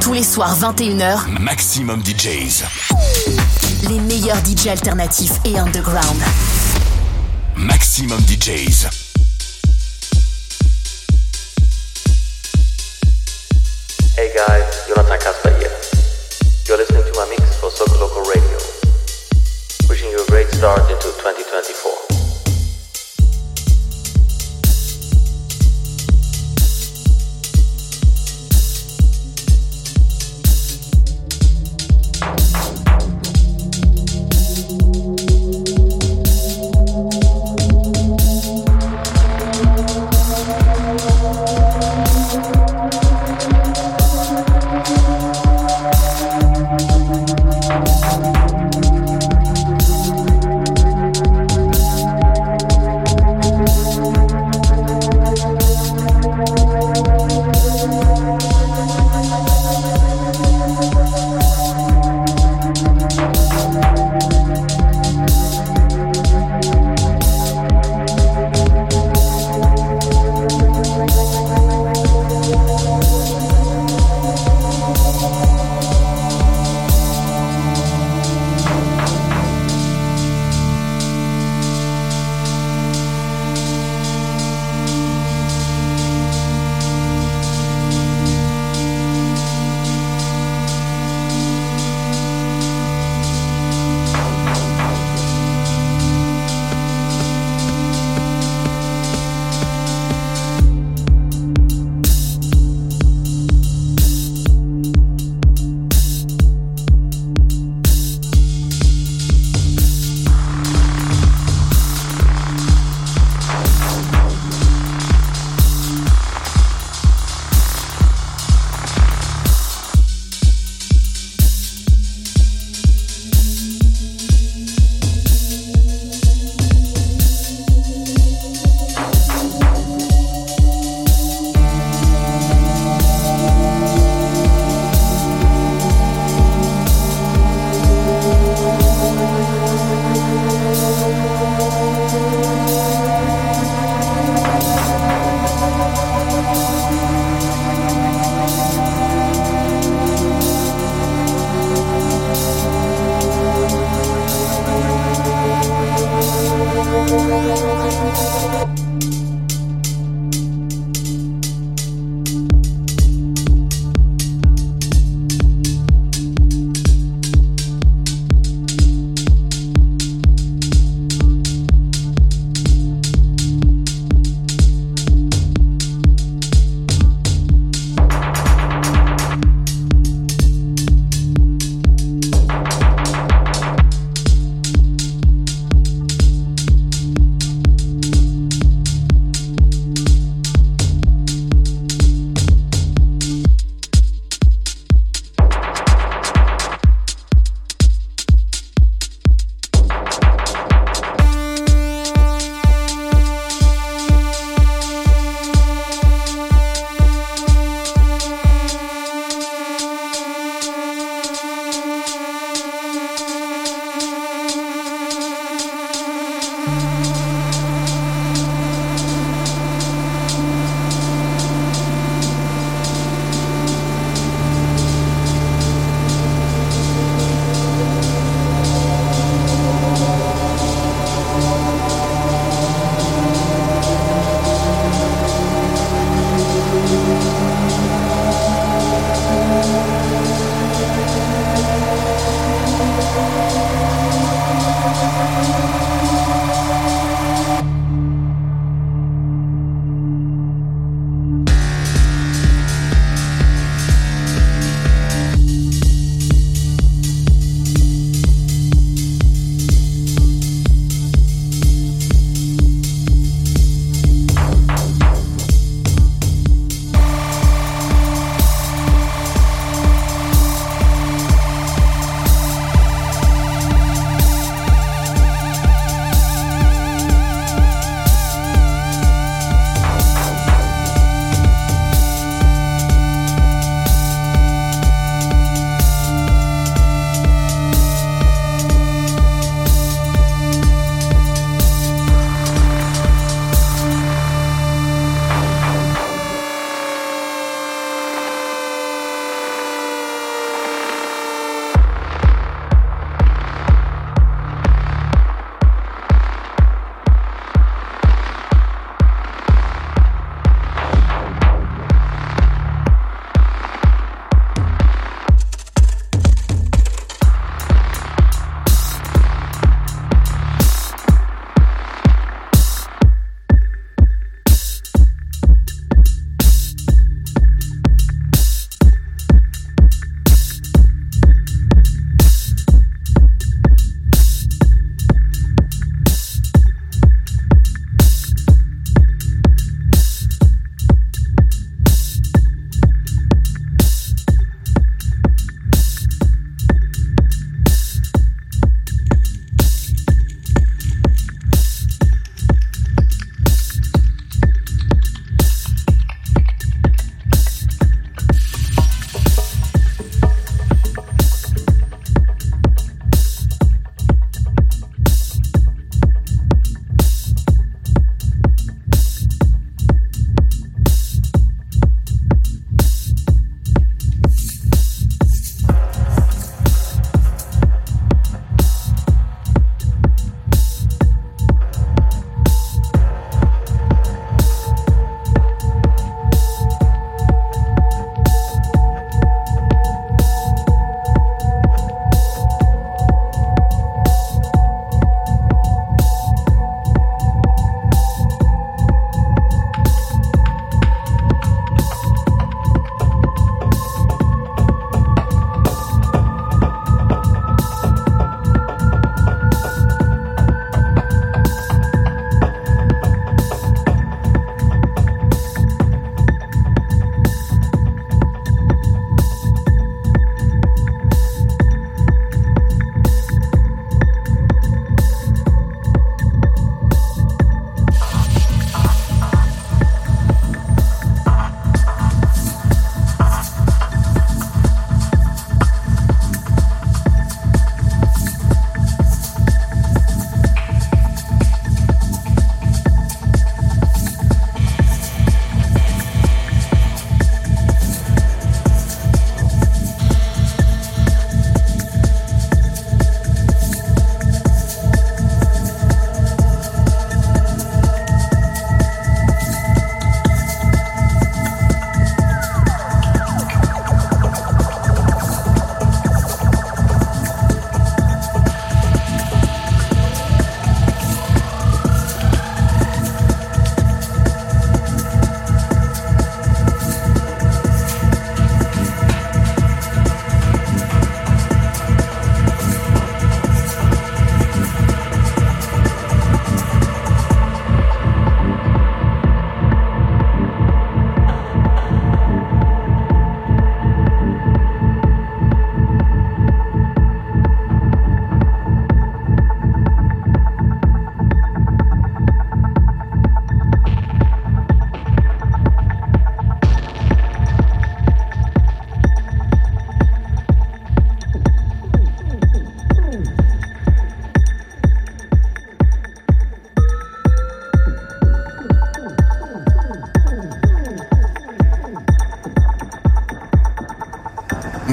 Tous les soirs 21h, Maximum DJs. les meilleurs DJ alternatifs et underground. Maximum DJs. Hey guys, Jonathan Kasper here. You're listening to my mix for Soco Local Radio. Wishing you a great start into 2024.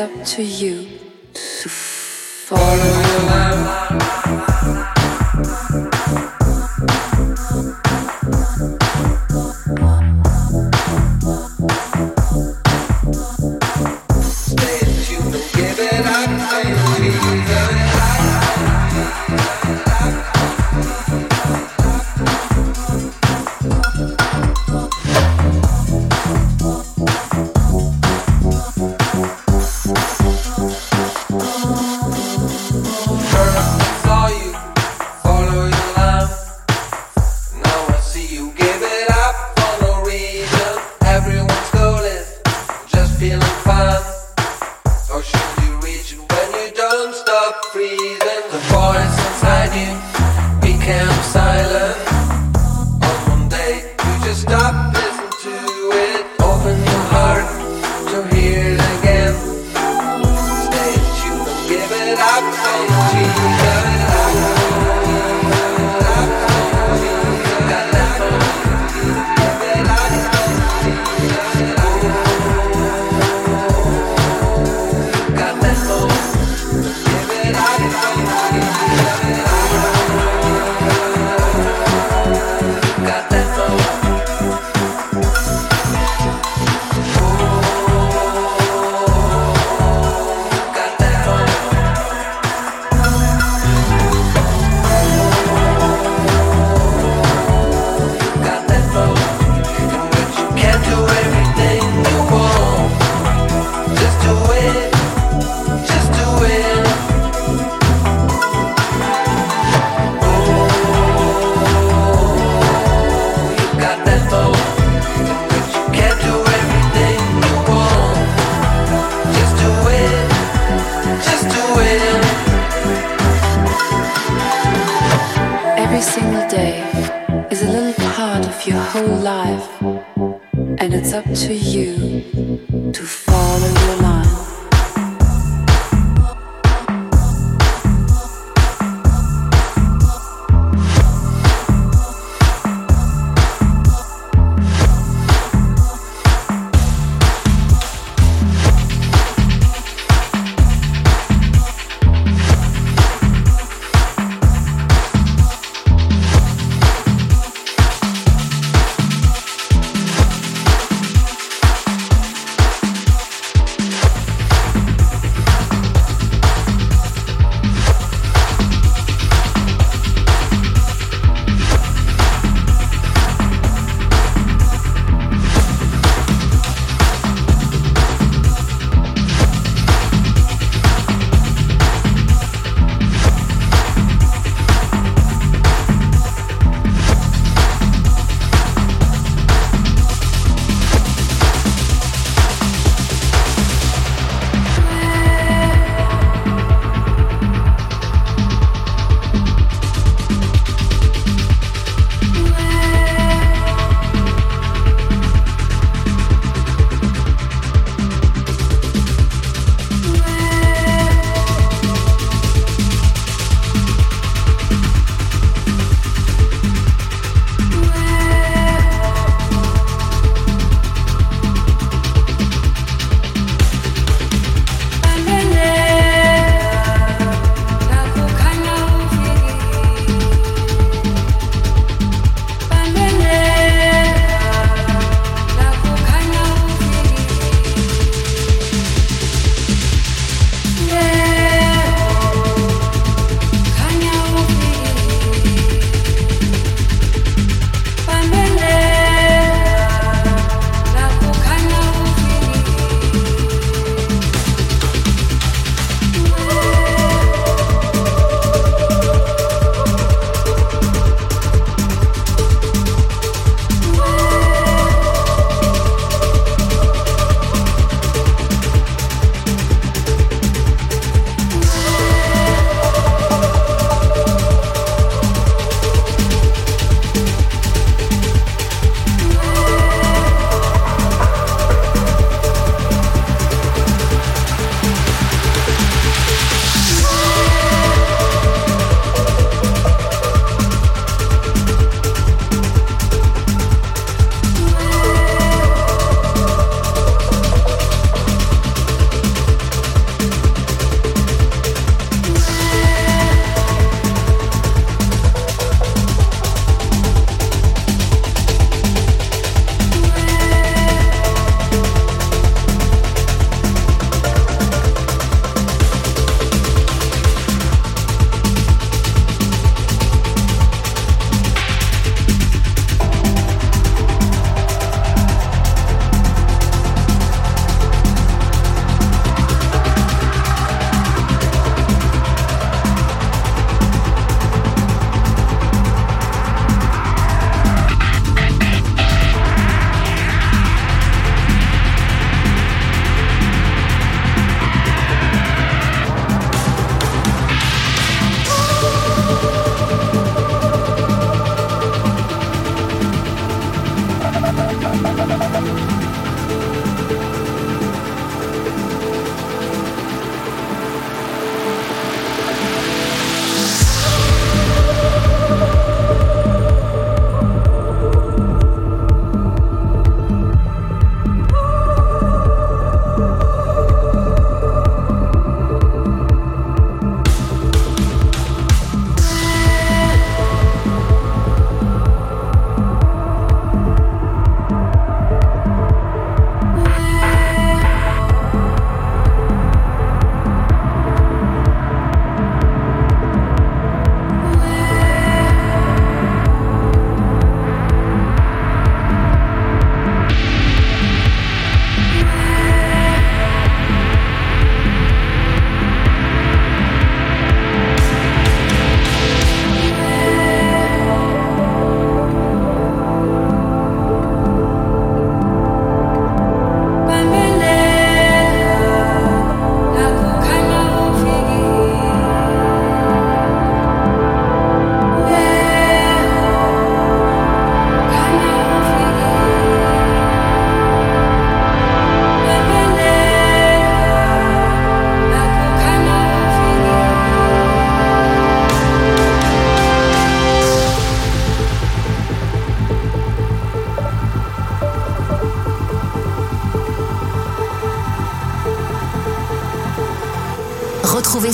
Up to you your whole life, and it's up to you to follow your line.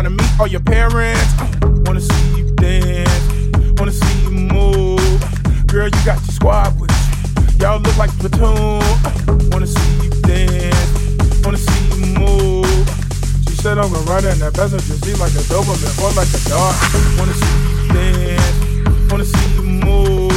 trying to meet all your parents. Wanna see you dance, wanna see you move. Girl, you got your squad with you. Y'all look like platoon. Wanna see you dance, wanna see you move. She said I'm gonna ride in that passenger seat like a Doberman or like a dog. Wanna see you dance, wanna see you move.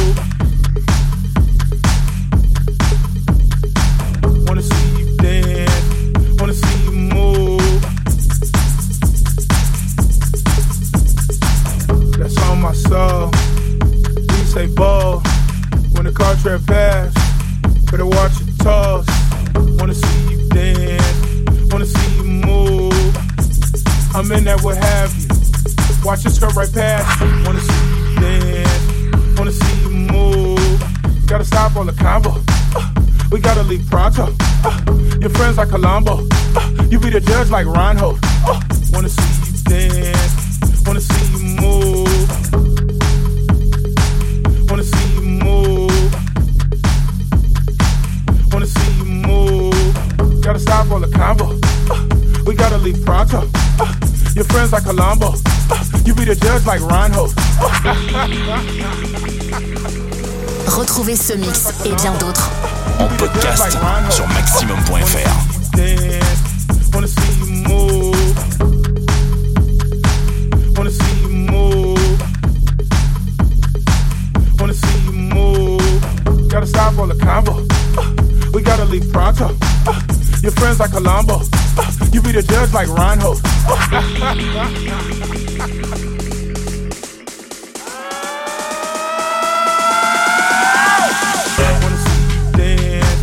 Like Colombo. Uh, you be the judge like Reinhold. Uh, wanna see you dance, wanna see you move. Wanna see you move. Wanna see you move. Gotta stop all the combo. Uh, we gotta leave pronto. Uh, your friends like Colombo. Uh, you be the judge like Reinhold. Retrouvez ce mix et bien d'autres en podcast sur maxximum.fr. you be the judge like Reinhold. Wanna see you dance,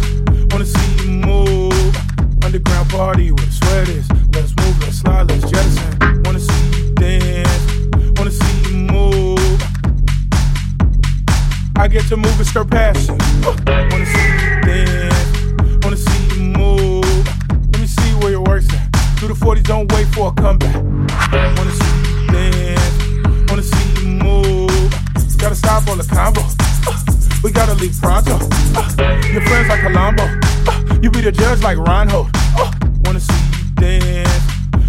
wanna see you move. Underground party where the sweat. Let's move, let's slide, let's jettison. Wanna see you dance, wanna see you move. I get to move and skirt past 40s, don't wait for a comeback. Wanna see you dance, wanna see you move. Gotta stop all the combo. We gotta leave pronto. Your friends like Colombo. You be the judge like Reinhold. Wanna see you dance,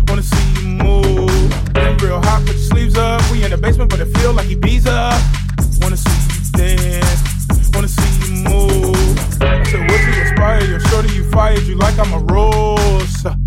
wanna see you move. Been real hot, put your sleeves up. We in the basement, but it feel like Ibiza. Wanna see you dance, wanna see you move. I said, what you inspire? Your shorty you fired, you like I'm a rose.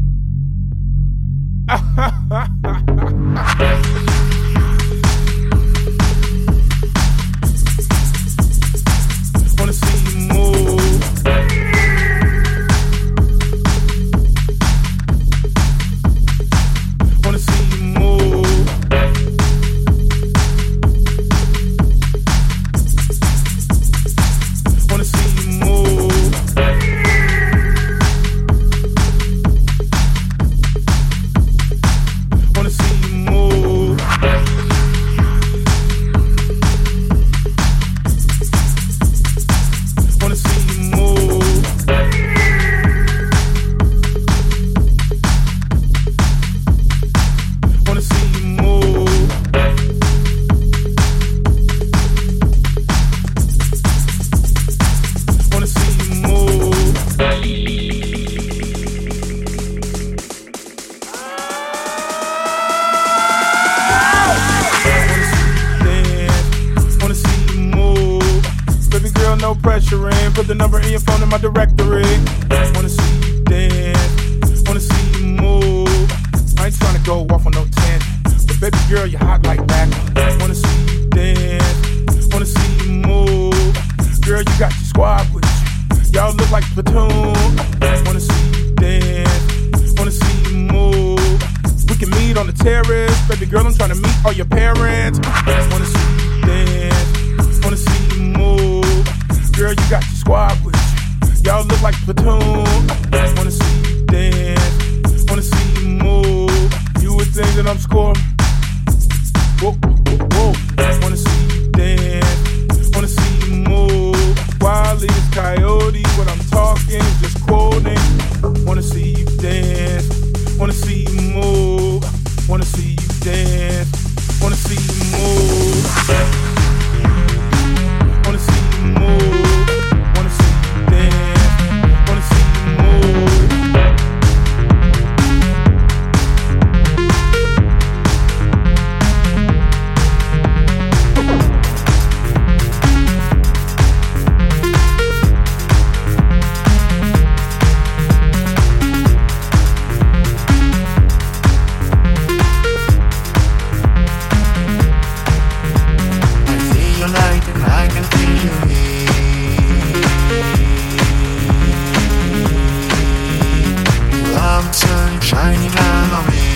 My directory. Shining down on me.